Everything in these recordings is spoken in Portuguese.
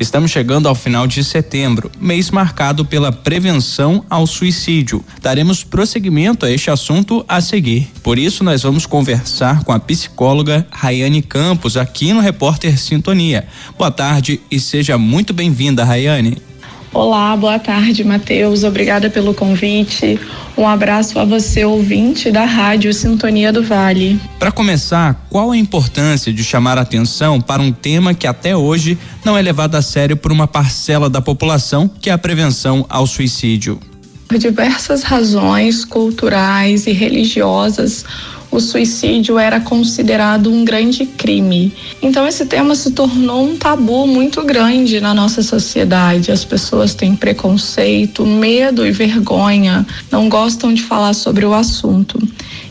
Estamos chegando ao final de setembro, mês marcado pela prevenção ao suicídio. Daremos prosseguimento a este assunto a seguir. Por isso, nós vamos conversar com a psicóloga Rayane Campos aqui no Repórter Sintonia. Boa tarde e seja muito bem-vinda, Rayane. Olá, boa tarde, Matheus. Obrigada pelo convite. Um abraço a você, ouvinte da Rádio Sintonia do Vale. Para começar, qual a importância de chamar a atenção para um tema que até hoje não é levado a sério por uma parcela da população, que é a prevenção ao suicídio? Por diversas razões culturais e religiosas, o suicídio era considerado um grande crime. Então esse tema se tornou um tabu muito grande na nossa sociedade. As pessoas têm preconceito, medo e vergonha, não gostam de falar sobre o assunto.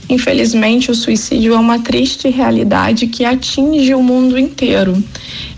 Infelizmente, o suicídio é uma triste realidade que atinge o mundo inteiro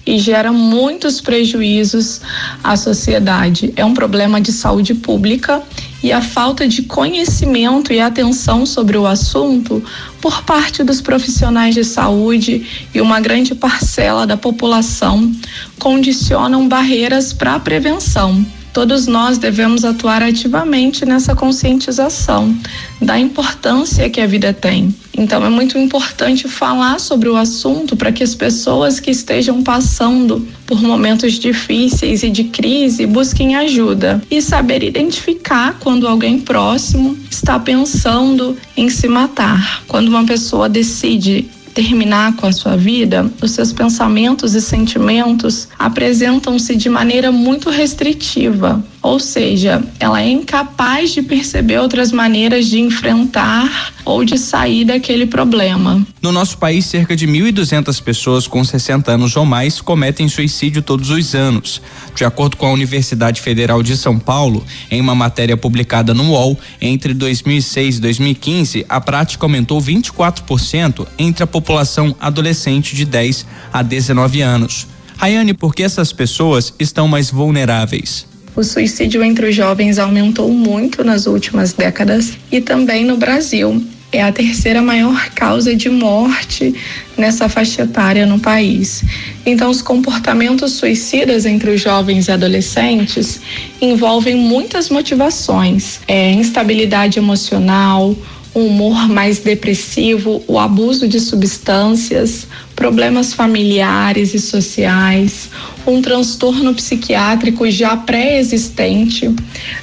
e gera muitos prejuízos à sociedade. É um problema de saúde pública e a falta de conhecimento e atenção sobre o assunto por parte dos profissionais de saúde e uma grande parcela da população condicionam barreiras para a prevenção. Todos nós devemos atuar ativamente nessa conscientização da importância que a vida tem. Então é muito importante falar sobre o assunto para que as pessoas que estejam passando por momentos difíceis e de crise busquem ajuda e saber identificar quando alguém próximo está pensando em se matar. Quando uma pessoa decide terminar com a sua vida, os seus pensamentos e sentimentos apresentam-se de maneira muito restritiva, ou seja, ela é incapaz de perceber outras maneiras de enfrentar ou de sair daquele problema. No nosso país, cerca de 1.200 pessoas com 60 anos ou mais cometem suicídio todos os anos. De acordo com a Universidade Federal de São Paulo, em uma matéria publicada no UOL, entre 2006 e 2015, a prática aumentou 24% entre a população adolescente de 10 a 19 anos. Rayane, por que essas pessoas estão mais vulneráveis? O suicídio entre os jovens aumentou muito nas últimas décadas e também no Brasil. É a terceira maior causa de morte nessa faixa etária no país. Então, os comportamentos suicidas entre os jovens e adolescentes envolvem muitas motivações: é, instabilidade emocional, um humor mais depressivo, o abuso de substâncias, problemas familiares e sociais, um transtorno psiquiátrico já pré-existente,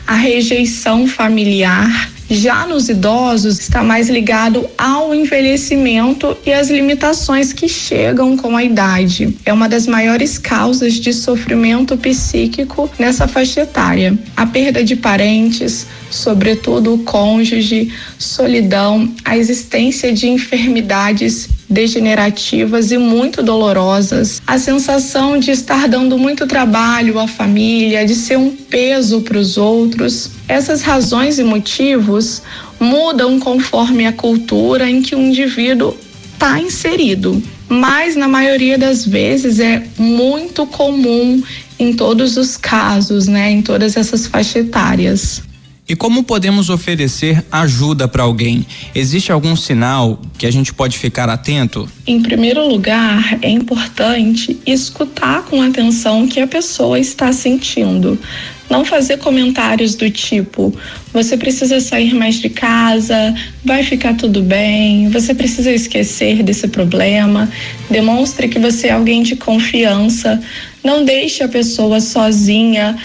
a rejeição familiar. Já nos idosos, está mais ligado ao envelhecimento e às limitações que chegam com a idade. É uma das maiores causas de sofrimento psíquico nessa faixa etária. A perda de parentes, sobretudo o cônjuge, solidão, a existência de enfermidades degenerativas e muito dolorosas, a sensação de estar dando muito trabalho à família, de ser um peso para os outros. Essas razões e motivos mudam conforme a cultura em que o indivíduo está inserido, mas na maioria das vezes é muito comum em todos os casos, né, em todas essas faixas etárias. E como podemos oferecer ajuda para alguém? Existe algum sinal que a gente pode ficar atento? Em primeiro lugar, é importante escutar com atenção o que a pessoa está sentindo. Não fazer comentários do tipo: você precisa sair mais de casa, vai ficar tudo bem, você precisa esquecer desse problema. Demonstre que você é alguém de confiança. Não deixe a pessoa sozinha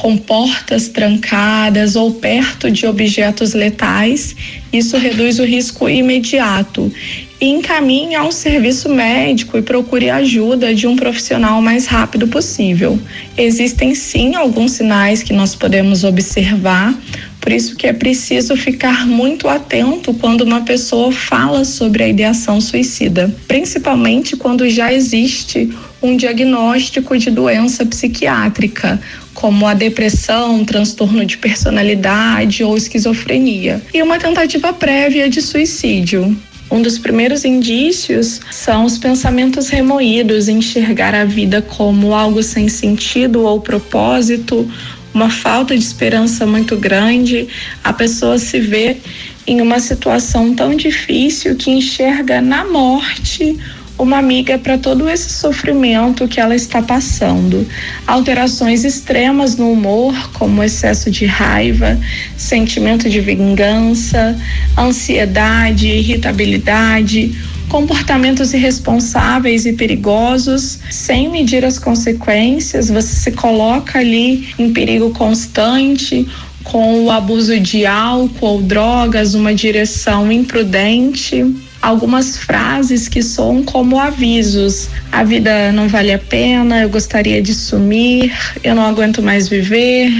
com portas trancadas ou perto de objetos letais, isso reduz o risco imediato. E encaminhe a um serviço médico e procure ajuda de um profissional o mais rápido possível. Existem sim alguns sinais que nós podemos observar, por isso que é preciso ficar muito atento quando uma pessoa fala sobre a ideação suicida, principalmente quando já existe um diagnóstico de doença psiquiátrica, como a depressão, transtorno de personalidade ou esquizofrenia, e uma tentativa prévia de suicídio. Um dos primeiros indícios são os pensamentos remoídos, enxergar a vida como algo sem sentido ou propósito, uma falta de esperança muito grande, a pessoa se vê em uma situação tão difícil que enxerga na morte uma amiga para todo esse sofrimento que ela está passando. Alterações extremas no humor, como excesso de raiva, sentimento de vingança, ansiedade, irritabilidade, comportamentos irresponsáveis e perigosos, sem medir as consequências, você se coloca ali em perigo constante com o abuso de álcool drogas, uma direção imprudente algumas frases que soam como avisos. A vida não vale a pena, eu gostaria de sumir, eu não aguento mais viver,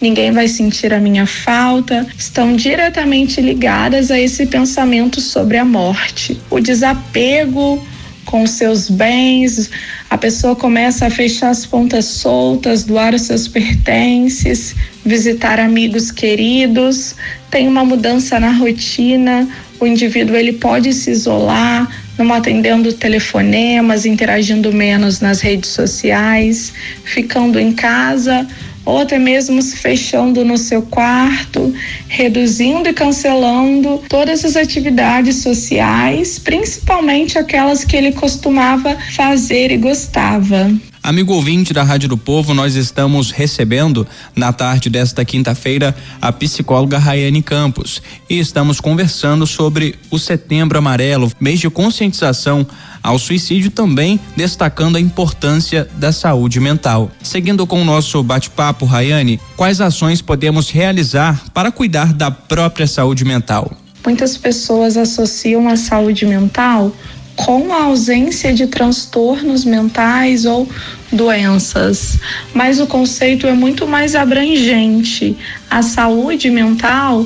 ninguém vai sentir a minha falta, estão diretamente ligadas a esse pensamento sobre a morte. O desapego com seus bens, a pessoa começa a fechar as pontas soltas, doar os seus pertences, visitar amigos queridos, tem uma mudança na rotina, o indivíduo ele pode se isolar, não atendendo telefonemas, interagindo menos nas redes sociais, ficando em casa ou até mesmo se fechando no seu quarto, reduzindo e cancelando todas as atividades sociais, principalmente aquelas que ele costumava fazer e gostava. Amigo ouvinte da Rádio do Povo, nós estamos recebendo na tarde desta quinta-feira a psicóloga Rayane Campos e estamos conversando sobre o Setembro Amarelo, mês de conscientização ao suicídio, também destacando a importância da saúde mental. Seguindo com o nosso bate-papo, Rayane, quais ações podemos realizar para cuidar da própria saúde mental? Muitas pessoas associam a saúde mental com a ausência de transtornos mentais ou doenças, mas o conceito é muito mais abrangente. A saúde mental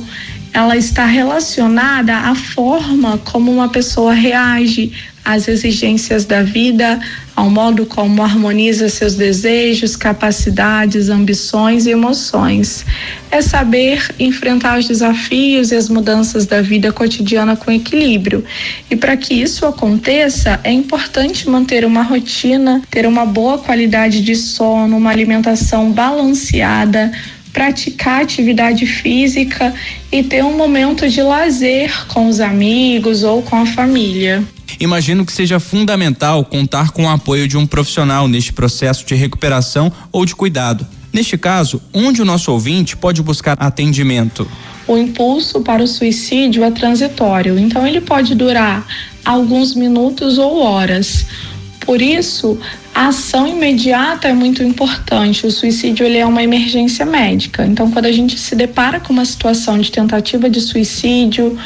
ela está relacionada à forma como uma pessoa reage às exigências da vida, ao modo como harmoniza seus desejos, capacidades, ambições e emoções. É saber enfrentar os desafios e as mudanças da vida cotidiana com equilíbrio. E para que isso aconteça, é importante manter uma rotina, ter uma boa qualidade de sono, uma alimentação balanceada, praticar atividade física e ter um momento de lazer com os amigos ou com a família. Imagino que seja fundamental contar com o apoio de um profissional neste processo de recuperação ou de cuidado. Neste caso, onde o nosso ouvinte pode buscar atendimento? O impulso para o suicídio é transitório, então ele pode durar alguns minutos ou horas. Por isso, ação imediata é muito importante. O suicídio ele é uma emergência médica. Então, quando a gente se depara com uma situação de tentativa de suicídio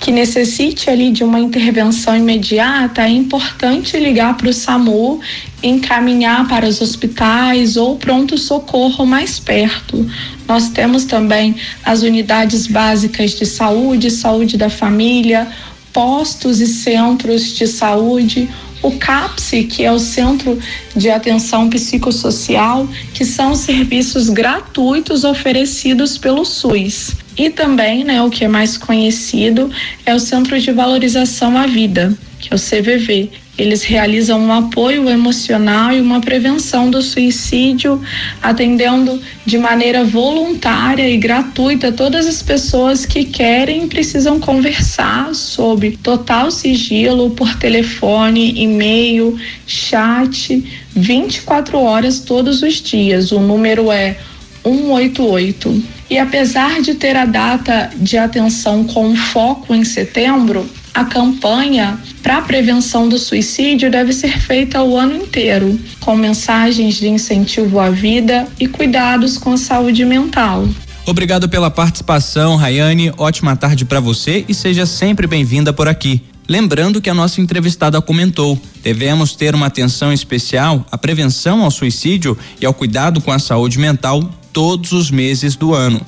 que necessite ali de uma intervenção imediata, é importante ligar para o SAMU, encaminhar para os hospitais ou pronto socorro mais perto. Nós temos também as unidades básicas de saúde, saúde da família, postos e centros de saúde o CAPSE, que é o Centro de Atenção Psicossocial, que são serviços gratuitos oferecidos pelo SUS. E também, né, o que é mais conhecido é o Centro de Valorização à Vida, que é o CVV, eles realizam um apoio emocional e uma prevenção do suicídio, atendendo de maneira voluntária e gratuita todas as pessoas que querem e precisam conversar sobre total sigilo por telefone, e-mail, chat, 24 horas todos os dias. O número é 188. E apesar de ter a data de atenção com foco em setembro, a campanha para a prevenção do suicídio deve ser feita o ano inteiro, com mensagens de incentivo à vida e cuidados com a saúde mental. Obrigado pela participação, Rayane. Ótima tarde para você e seja sempre bem-vinda por aqui. Lembrando que a nossa entrevistada comentou: devemos ter uma atenção especial à prevenção ao suicídio e ao cuidado com a saúde mental todos os meses do ano.